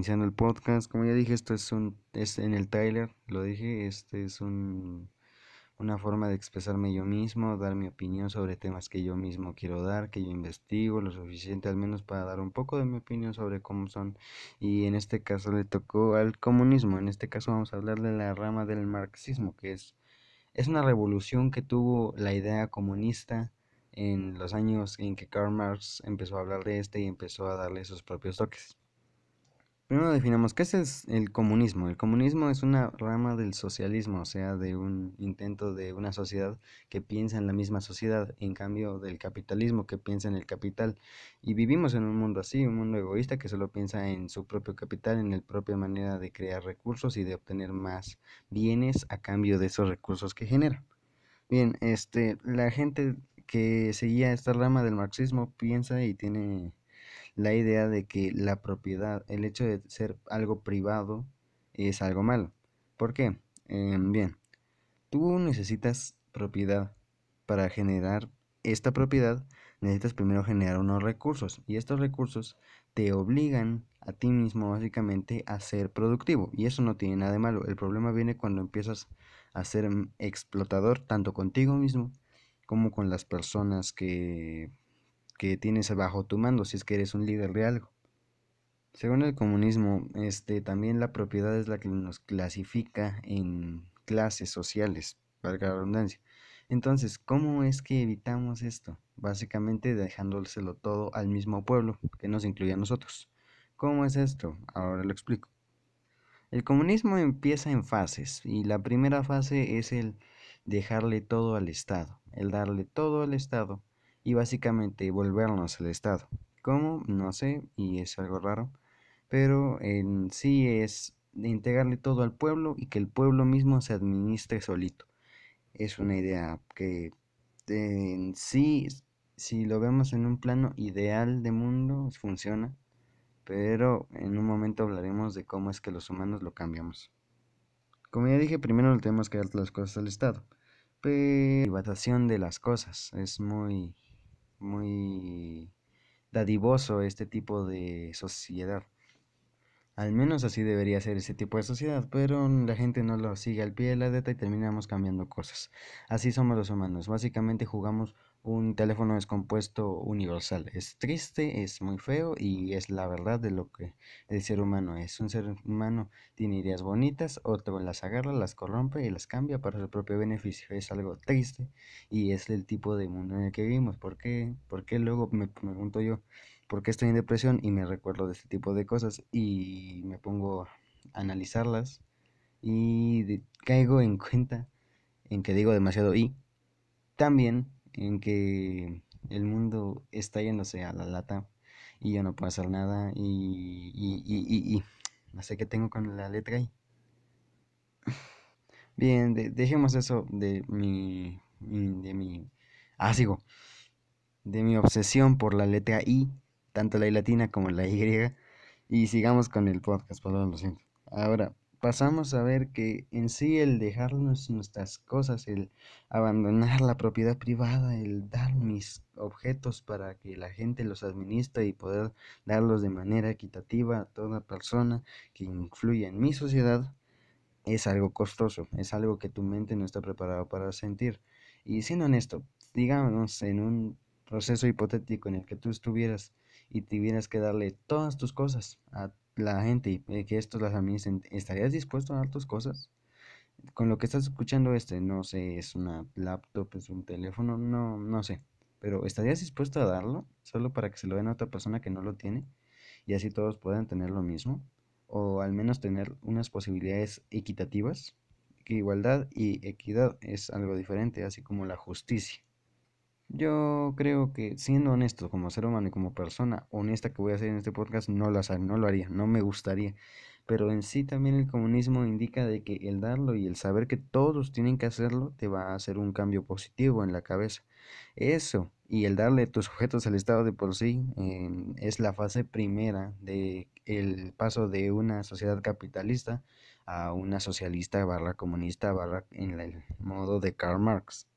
iniciando el podcast. Como ya dije, esto es un es en el trailer, lo dije, este es un una forma de expresarme yo mismo, dar mi opinión sobre temas que yo mismo quiero dar, que yo investigo lo suficiente al menos para dar un poco de mi opinión sobre cómo son. Y en este caso le tocó al comunismo, en este caso vamos a hablar de la rama del marxismo, que es, es una revolución que tuvo la idea comunista en los años en que Karl Marx empezó a hablar de este y empezó a darle sus propios toques. Primero definamos qué es el comunismo. El comunismo es una rama del socialismo, o sea, de un intento de una sociedad que piensa en la misma sociedad, en cambio del capitalismo que piensa en el capital. Y vivimos en un mundo así, un mundo egoísta que solo piensa en su propio capital, en la propia manera de crear recursos y de obtener más bienes a cambio de esos recursos que genera. Bien, este, la gente que seguía esta rama del marxismo piensa y tiene la idea de que la propiedad, el hecho de ser algo privado, es algo malo. ¿Por qué? Em, bien, tú necesitas propiedad. Para generar esta propiedad, necesitas primero generar unos recursos y estos recursos te obligan a ti mismo básicamente a ser productivo y eso no tiene nada de malo. El problema viene cuando empiezas a ser mm, explotador tanto contigo mismo como con las personas que que tienes bajo tu mando si es que eres un líder de algo. Según el comunismo, este, también la propiedad es la que nos clasifica en clases sociales, valga la redundancia. Entonces, ¿cómo es que evitamos esto? Básicamente dejándoselo todo al mismo pueblo, que nos incluye a nosotros. ¿Cómo es esto? Ahora lo explico. El comunismo empieza en fases y la primera fase es el dejarle todo al Estado, el darle todo al Estado y básicamente volvernos el Estado. ¿Cómo? No sé, y es algo raro, pero en sí es integrarle todo al pueblo y que el pueblo mismo se administre solito. Es una idea que en sí, si lo vemos en un plano ideal de mundo, funciona, pero en un momento hablaremos de cómo es que los humanos lo cambiamos. Como ya dije, primero tenemos que dar las cosas al Estado. Privatización de las cosas es muy muy dadivoso este tipo de sociedad. Al menos así debería ser ese tipo de sociedad, pero la gente no lo sigue al pie de la letra y terminamos cambiando cosas. Así somos los humanos. Básicamente jugamos un teléfono descompuesto universal. Es triste, es muy feo y es la verdad de lo que el ser humano es. Un ser humano tiene ideas bonitas, otro las agarra, las corrompe y las cambia para su propio beneficio. Es algo triste y es el tipo de mundo en el que vivimos. ¿Por qué? Porque luego me pregunto yo, ¿por qué estoy en depresión? Y me recuerdo de este tipo de cosas y me pongo a analizarlas y caigo en cuenta en que digo demasiado y también en que el mundo está yéndose a la lata y yo no puedo hacer nada y, y, y, y no sé qué tengo con la letra I. Bien, dejemos eso de mi, de mi, ah, sigo, de mi obsesión por la letra I, tanto la I latina como la Y, y sigamos con el podcast, perdón, lo siento. Ahora, pasamos a ver que en sí el dejarnos nuestras cosas, el abandonar la propiedad privada, el dar mis objetos para que la gente los administre y poder darlos de manera equitativa a toda persona que influya en mi sociedad, es algo costoso, es algo que tu mente no está preparada para sentir. Y siendo honesto, digamos en un proceso hipotético en el que tú estuvieras y tuvieras que darle todas tus cosas a la gente y eh, que estos las administren, ¿estarías dispuesto a dar tus cosas? Con lo que estás escuchando este, no sé, es una laptop, es un teléfono, no, no sé. Pero ¿estarías dispuesto a darlo solo para que se lo den a otra persona que no lo tiene? Y así todos puedan tener lo mismo. O al menos tener unas posibilidades equitativas. Que igualdad y equidad es algo diferente, así como la justicia. Yo creo que siendo honesto como ser humano y como persona honesta que voy a hacer en este podcast, no lo, no lo haría, no me gustaría. Pero en sí también el comunismo indica de que el darlo y el saber que todos tienen que hacerlo te va a hacer un cambio positivo en la cabeza. Eso y el darle tus objetos al Estado de por sí es la fase primera de el paso de una sociedad capitalista a una socialista barra comunista barra en el modo de Karl Marx.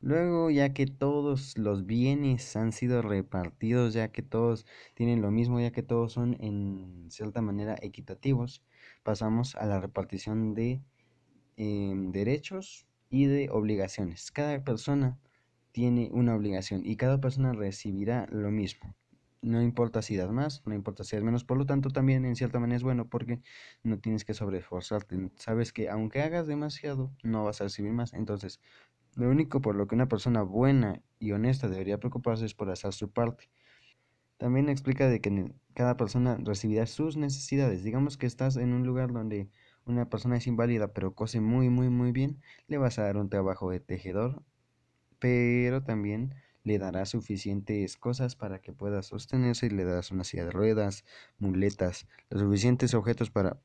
Luego, ya que todos los bienes han sido repartidos, ya que todos tienen lo mismo, ya que todos son en cierta manera equitativos, pasamos a la repartición de em, derechos y de obligaciones. Cada persona tiene una obligación y cada persona recibirá lo mismo. No importa si das más, no importa si das menos, por lo tanto también en cierta manera es bueno porque no tienes que sobreesforzarte. Sabes que aunque hagas demasiado, no vas a recibir más. Entonces, lo único por lo que una persona buena y honesta debería preocuparse es por hacer su parte. También explica de que cada persona recibirá sus necesidades. Digamos que estás en un lugar donde una persona es inválida pero cose muy muy muy bien, le vas a dar un trabajo de tejedor, pero también le darás suficientes cosas para que pueda sostenerse y le darás una silla de ruedas, muletas, los suficientes objetos para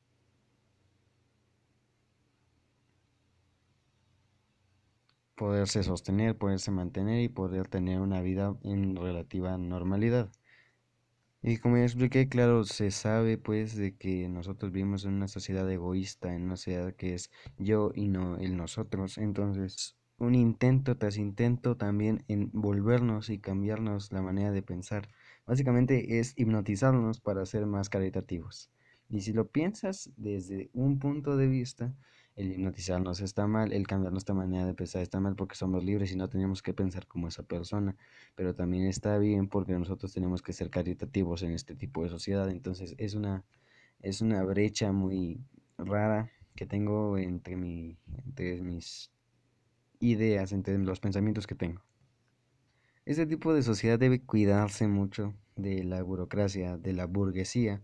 poderse sostener, poderse mantener y poder tener una vida en relativa normalidad. Y como ya expliqué, claro, se sabe pues de que nosotros vivimos en una sociedad egoísta, en una sociedad que es yo y no el nosotros. Entonces, un intento tras intento también en volvernos y cambiarnos la manera de pensar. Básicamente es hipnotizarnos para ser más caritativos. Y si lo piensas desde un punto de vista, el hipnotizarnos está mal, el cambiar nuestra manera de pensar está mal porque somos libres y no tenemos que pensar como esa persona, pero también está bien porque nosotros tenemos que ser caritativos en este tipo de sociedad, entonces es una, es una brecha muy rara que tengo entre, mi, entre mis ideas, entre los pensamientos que tengo. Este tipo de sociedad debe cuidarse mucho de la burocracia, de la burguesía.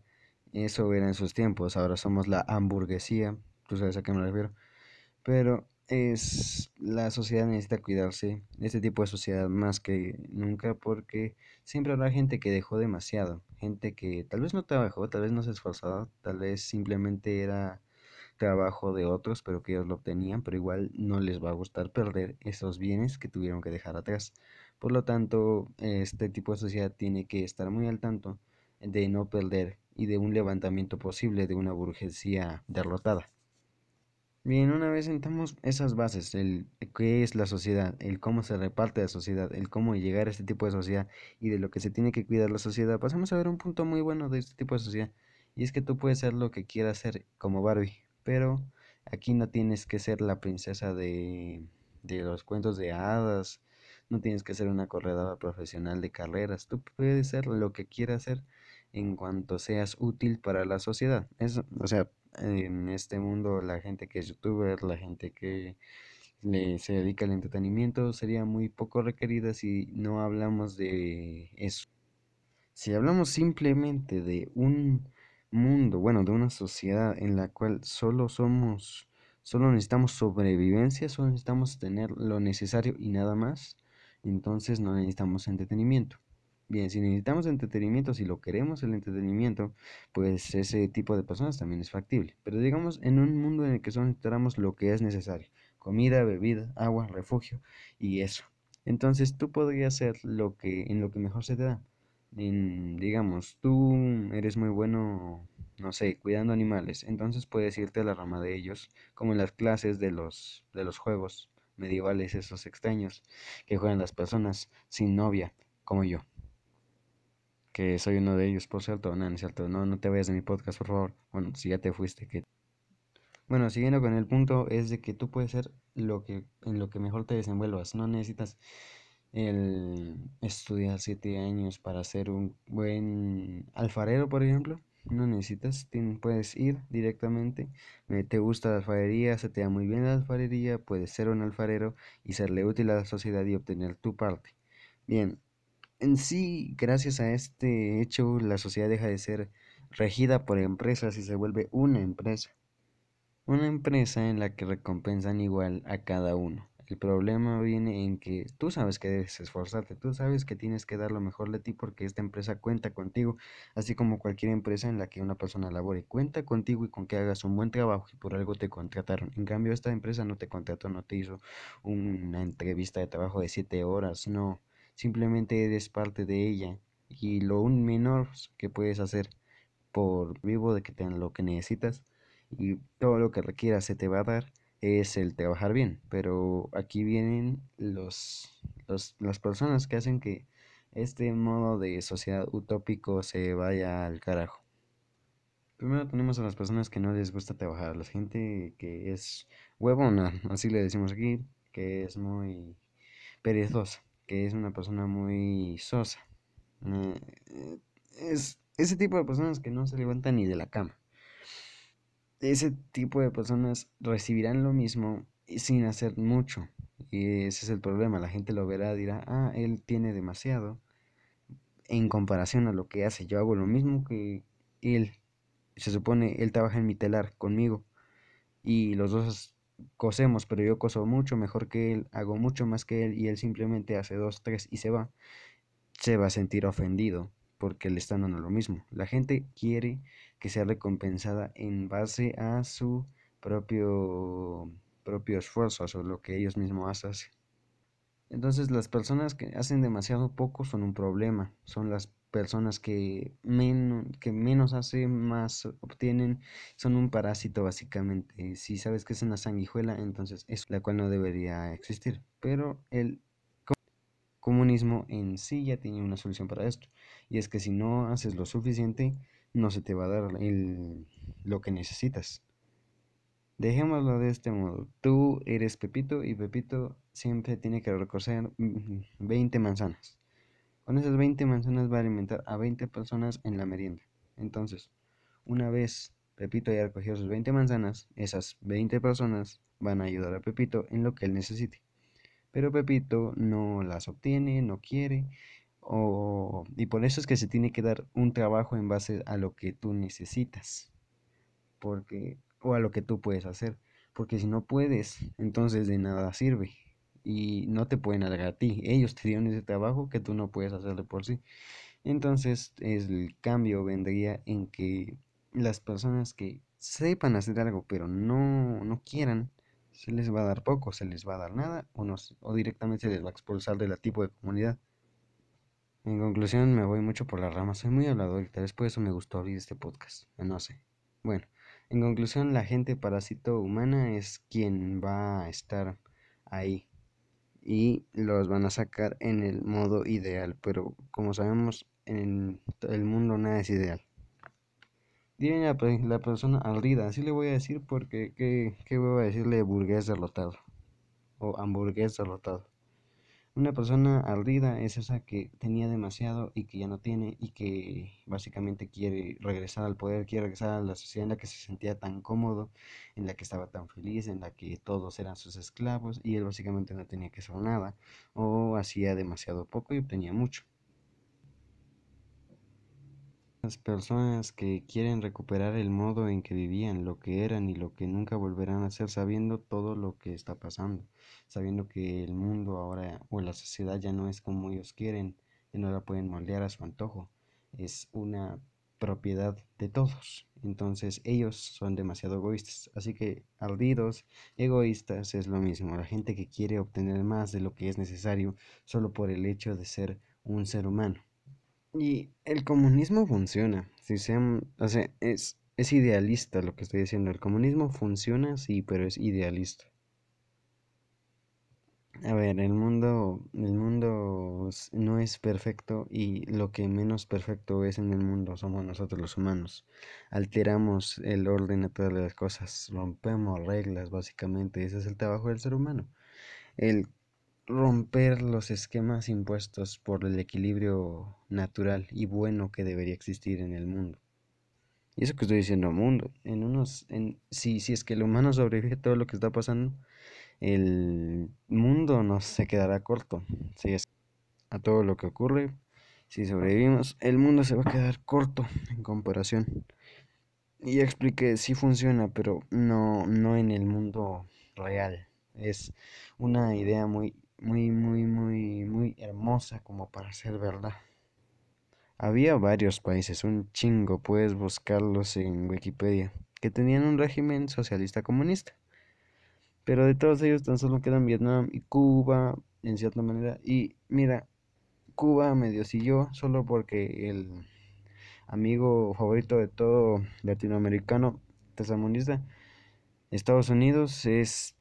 Eso era en sus tiempos, ahora somos la hamburguesía, tú sabes a qué me refiero. Pero es la sociedad necesita cuidarse, este tipo de sociedad más que nunca, porque siempre habrá gente que dejó demasiado, gente que tal vez no trabajó, tal vez no se esforzaba, tal vez simplemente era trabajo de otros, pero que ellos lo obtenían, pero igual no les va a gustar perder esos bienes que tuvieron que dejar atrás. Por lo tanto, este tipo de sociedad tiene que estar muy al tanto de no perder y de un levantamiento posible de una burguesía derrotada. Bien, una vez sentamos esas bases, el qué es la sociedad, el cómo se reparte la sociedad, el cómo llegar a este tipo de sociedad y de lo que se tiene que cuidar la sociedad, pasamos a ver un punto muy bueno de este tipo de sociedad. Y es que tú puedes ser lo que quieras ser como Barbie, pero aquí no tienes que ser la princesa de, de los cuentos de hadas, no tienes que ser una corredora profesional de carreras, tú puedes ser lo que quieras ser en cuanto seas útil para la sociedad. Eso, o sea, en este mundo la gente que es youtuber, la gente que le, se dedica al entretenimiento sería muy poco requerida si no hablamos de eso. Si hablamos simplemente de un mundo, bueno, de una sociedad en la cual solo somos, solo necesitamos sobrevivencia, solo necesitamos tener lo necesario y nada más, entonces no necesitamos entretenimiento. Bien, si necesitamos entretenimiento, si lo queremos el entretenimiento, pues ese tipo de personas también es factible. Pero digamos en un mundo en el que solo necesitamos lo que es necesario, comida, bebida, agua, refugio y eso. Entonces tú podrías hacer lo que en lo que mejor se te da. En, digamos, tú eres muy bueno, no sé, cuidando animales, entonces puedes irte a la rama de ellos, como en las clases de los de los juegos medievales esos extraños que juegan las personas sin novia, como yo que soy uno de ellos, por cierto, no, no es cierto, no, no te vayas de mi podcast, por favor, bueno, si ya te fuiste, que... Bueno, siguiendo con el punto, es de que tú puedes ser lo que, en lo que mejor te desenvuelvas, no necesitas el estudiar siete años para ser un buen alfarero, por ejemplo, no necesitas, puedes ir directamente, te gusta la alfarería, se te da muy bien la alfarería, puedes ser un alfarero y serle útil a la sociedad y obtener tu parte. Bien, en sí, gracias a este hecho, la sociedad deja de ser regida por empresas y se vuelve una empresa. Una empresa en la que recompensan igual a cada uno. El problema viene en que tú sabes que debes esforzarte, tú sabes que tienes que dar lo mejor de ti porque esta empresa cuenta contigo, así como cualquier empresa en la que una persona labore, cuenta contigo y con que hagas un buen trabajo y por algo te contrataron. En cambio, esta empresa no te contrató, no te hizo una entrevista de trabajo de siete horas, no simplemente eres parte de ella y lo un menor que puedes hacer por vivo de que tengas lo que necesitas y todo lo que requieras se te va a dar es el trabajar bien, pero aquí vienen los, los, las personas que hacen que este modo de sociedad utópico se vaya al carajo. Primero tenemos a las personas que no les gusta trabajar, la gente que es huevona, así le decimos aquí, que es muy perezosa, que es una persona muy sosa. Eh, es ese tipo de personas que no se levantan ni de la cama. Ese tipo de personas recibirán lo mismo sin hacer mucho. Y ese es el problema. La gente lo verá, dirá, ah, él tiene demasiado. En comparación a lo que hace, yo hago lo mismo que él. Se supone, él trabaja en mi telar conmigo. Y los dos cosemos, pero yo coso mucho mejor que él, hago mucho más que él y él simplemente hace dos, tres y se va. Se va a sentir ofendido porque le están dando lo mismo. La gente quiere que sea recompensada en base a su propio, propio esfuerzo, o lo que ellos mismos hacen. Entonces las personas que hacen demasiado poco son un problema, son las personas que menos, que menos hacen, más obtienen, son un parásito básicamente. Si sabes que es una sanguijuela, entonces es la cual no debería existir. Pero el comunismo en sí ya tiene una solución para esto. Y es que si no haces lo suficiente, no se te va a dar lo que necesitas. Dejémoslo de este modo. Tú eres Pepito y Pepito siempre tiene que recoger 20 manzanas. Con esas 20 manzanas va a alimentar a 20 personas en la merienda. Entonces, una vez Pepito haya recogido sus 20 manzanas, esas 20 personas van a ayudar a Pepito en lo que él necesite. Pero Pepito no las obtiene, no quiere, y por eso es que se tiene que dar un trabajo en base a lo que tú necesitas, porque, o a lo que tú puedes hacer, porque si no puedes, entonces de nada sirve y no te pueden alargar a ti. Ellos te dieron ese trabajo que tú no puedes hacerle por sí. Entonces el cambio vendría en que las personas que sepan hacer algo pero no, no quieran, se les va a dar poco, se les va a dar nada o, no, o directamente se les va a expulsar de la tipo de comunidad. En conclusión, me voy mucho por la rama, soy muy hablador y tal vez por eso me gustó abrir este podcast, no sé. Bueno, en conclusión, la gente parásito humana es quien va a estar ahí y los van a sacar en el modo ideal, pero como sabemos, en el mundo nada es ideal. Dime la, la persona ardida, así le voy a decir porque, ¿qué, qué voy a decirle burgués derrotado? O hamburgués derrotado. Una persona ardida es esa que tenía demasiado y que ya no tiene y que básicamente quiere regresar al poder, quiere regresar a la sociedad en la que se sentía tan cómodo, en la que estaba tan feliz, en la que todos eran sus esclavos y él básicamente no tenía que hacer nada o hacía demasiado poco y obtenía mucho. Las personas que quieren recuperar el modo en que vivían, lo que eran y lo que nunca volverán a ser, sabiendo todo lo que está pasando, sabiendo que el mundo ahora o la sociedad ya no es como ellos quieren, ya no la pueden moldear a su antojo, es una propiedad de todos. Entonces ellos son demasiado egoístas. Así que ardidos, egoístas es lo mismo. La gente que quiere obtener más de lo que es necesario solo por el hecho de ser un ser humano. Y el comunismo funciona, si o sea, es, es idealista lo que estoy diciendo. El comunismo funciona, sí, pero es idealista. A ver, el mundo, el mundo no es perfecto y lo que menos perfecto es en el mundo somos nosotros los humanos. Alteramos el orden natural de las cosas, rompemos reglas, básicamente. Ese es el trabajo del ser humano. El romper los esquemas impuestos por el equilibrio natural y bueno que debería existir en el mundo. Y eso que estoy diciendo mundo, en unos, en, si, si es que el humano sobrevive a todo lo que está pasando, el mundo no se quedará corto. Si es a todo lo que ocurre, si sobrevivimos, el mundo se va a quedar corto en comparación. Y ya expliqué, sí funciona, pero no, no en el mundo real. Es una idea muy muy, muy, muy, muy hermosa como para ser verdad. Había varios países, un chingo, puedes buscarlos en Wikipedia, que tenían un régimen socialista comunista. Pero de todos ellos tan solo quedan Vietnam y Cuba, en cierta manera. Y mira, Cuba medio siguió solo porque el amigo favorito de todo latinoamericano, tercermundista, Estados Unidos es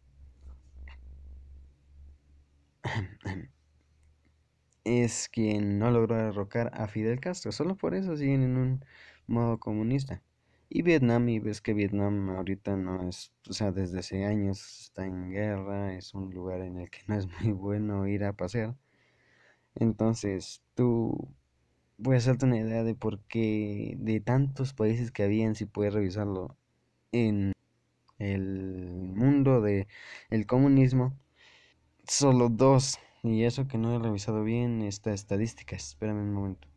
es quien no logró derrocar a Fidel Castro. Solo por eso siguen en un modo comunista. Y Vietnam, y ves que Vietnam ahorita no es, o sea, desde hace años está en guerra, es un lugar en el que no es muy bueno ir a pasear. Entonces, tú puedes hacerte una idea de por qué de tantos países que habían, si puedes revisarlo, en el mundo de el comunismo, solo dos y eso que no he revisado bien esta estadística. Espérame un momento.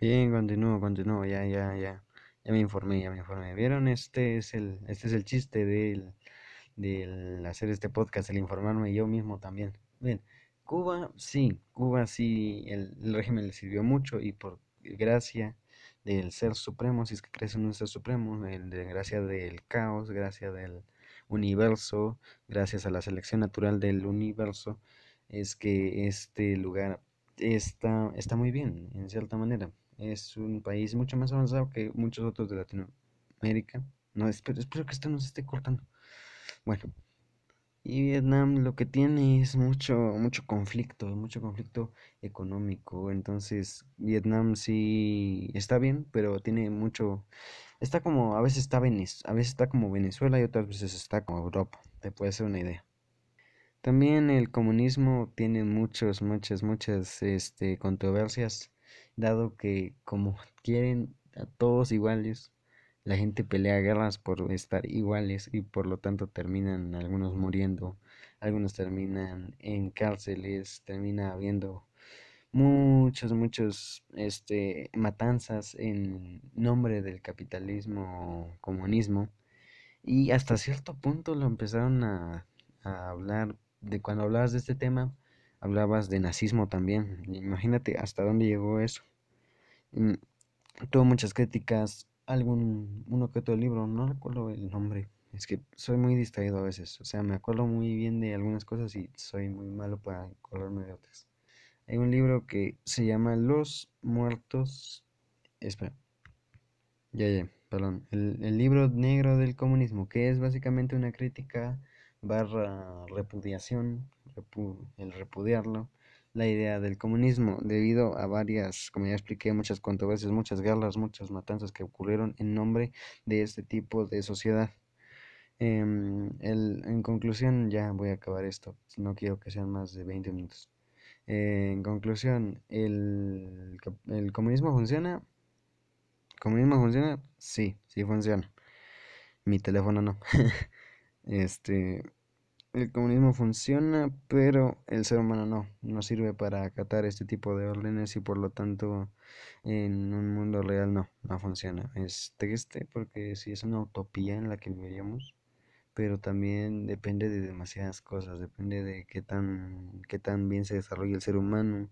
Bien, continúo, continúo, ya, ya, ya. Ya me informé, ya me informé. ¿Vieron? Este es el, este es el chiste del, hacer este podcast, el informarme yo mismo también. Bien, Cuba, sí, Cuba sí, el, el régimen le sirvió mucho y por gracia del ser supremo, si es que crees en un ser supremo, el gracia del caos, gracia del universo, gracias a la selección natural del universo, es que este lugar está, está muy bien, en cierta manera. Es un país mucho más avanzado que muchos otros de Latinoamérica. No, espero, espero que esto no se esté cortando. Bueno, y Vietnam lo que tiene es mucho, mucho conflicto, mucho conflicto económico. Entonces, Vietnam sí está bien, pero tiene mucho, está como, a veces está Venez, a veces está como Venezuela y otras veces está como Europa. Te puede ser una idea. También el comunismo tiene muchos, muchas, muchas, este, controversias, dado que como quieren a todos iguales, la gente pelea guerras por estar iguales y por lo tanto terminan algunos muriendo, algunos terminan en cárceles, termina habiendo muchos, muchos, este, matanzas en nombre del capitalismo, comunismo, y hasta cierto punto lo empezaron a, a hablar de cuando hablabas de este tema, hablabas de nazismo también. Imagínate hasta dónde llegó eso. Mm, tuvo muchas críticas, algún, uno que otro libro, no recuerdo el nombre. Es que soy muy distraído a veces, o sea, me acuerdo muy bien de algunas cosas y soy muy malo para acordarme de otras. Hay un libro que se llama Los Muertos. Espera. Ya, ya, perdón. El, el libro negro del comunismo, que es básicamente una crítica barra repudiación, el repudiarlo, la idea del comunismo, debido a varias, como ya expliqué, muchas controversias, muchas guerras, muchas matanzas que ocurrieron en nombre de este tipo de sociedad. Em, el, en conclusión, ya voy a acabar esto, no quiero que sean más de 20 minutos. En conclusión, ¿el, ¿el comunismo funciona? ¿Comunismo funciona? Sí, sí funciona. Mi teléfono no. este, el comunismo funciona, pero el ser humano no, no sirve para acatar este tipo de órdenes y por lo tanto en un mundo real no, no funciona. Es triste porque sí es una utopía en la que viviríamos, pero también depende de demasiadas cosas, depende de qué tan, qué tan bien se desarrolla el ser humano,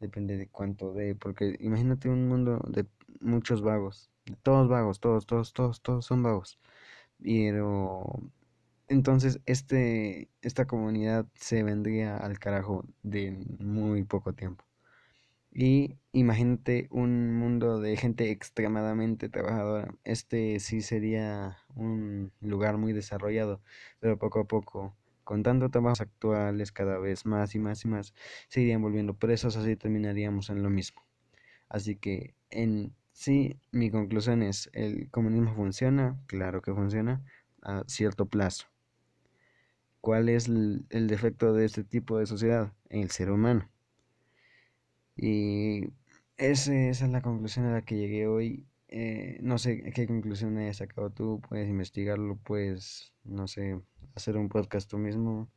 depende de cuánto de, porque imagínate un mundo de muchos vagos, todos vagos, todos, todos, todos, todos son vagos, pero entonces, este, esta comunidad se vendría al carajo de muy poco tiempo. Y imagínate un mundo de gente extremadamente trabajadora. Este sí sería un lugar muy desarrollado, pero poco a poco, con tanto trabajos actuales cada vez más y más y más, se irían volviendo presos, así terminaríamos en lo mismo. Así que en sí, mi conclusión es, ¿el comunismo funciona? Claro que funciona a cierto plazo. ¿Cuál es el, defecto de este tipo de sociedad? El ser humano. Y esa es la conclusión a la que llegué hoy. Eh, no sé qué conclusión hayas sacado tú, puedes investigarlo, puedes, no sé, hacer un podcast tú mismo,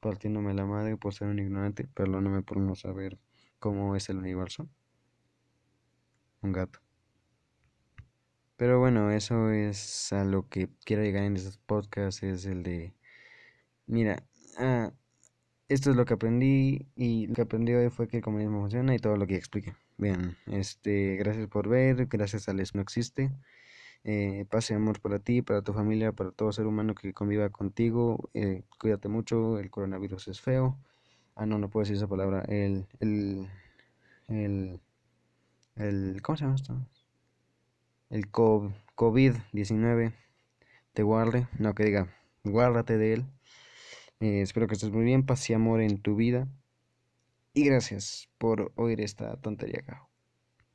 partiéndome la madre por ser un ignorante, perdóname por no saber cómo es el universo. Un gato. Pero bueno, eso es a lo que quiero llegar en estos podcasts, es el de Mira, ah, esto es lo que aprendí y lo que aprendí hoy fue que el comunismo funciona y todo lo que expliqué. Bien, este, gracias por ver, gracias a Les No Existe. Eh, pase amor para ti, para tu familia, para todo ser humano que conviva contigo. Eh, cuídate mucho, el coronavirus es feo. Ah, no, no puedo decir esa palabra. El, el, el, el ¿cómo se llama esto? El COVID-19 te guarde, no que diga, guárdate de él. Eh, espero que estés muy bien, paz y amor en tu vida. Y gracias por oír esta tontería, cajo.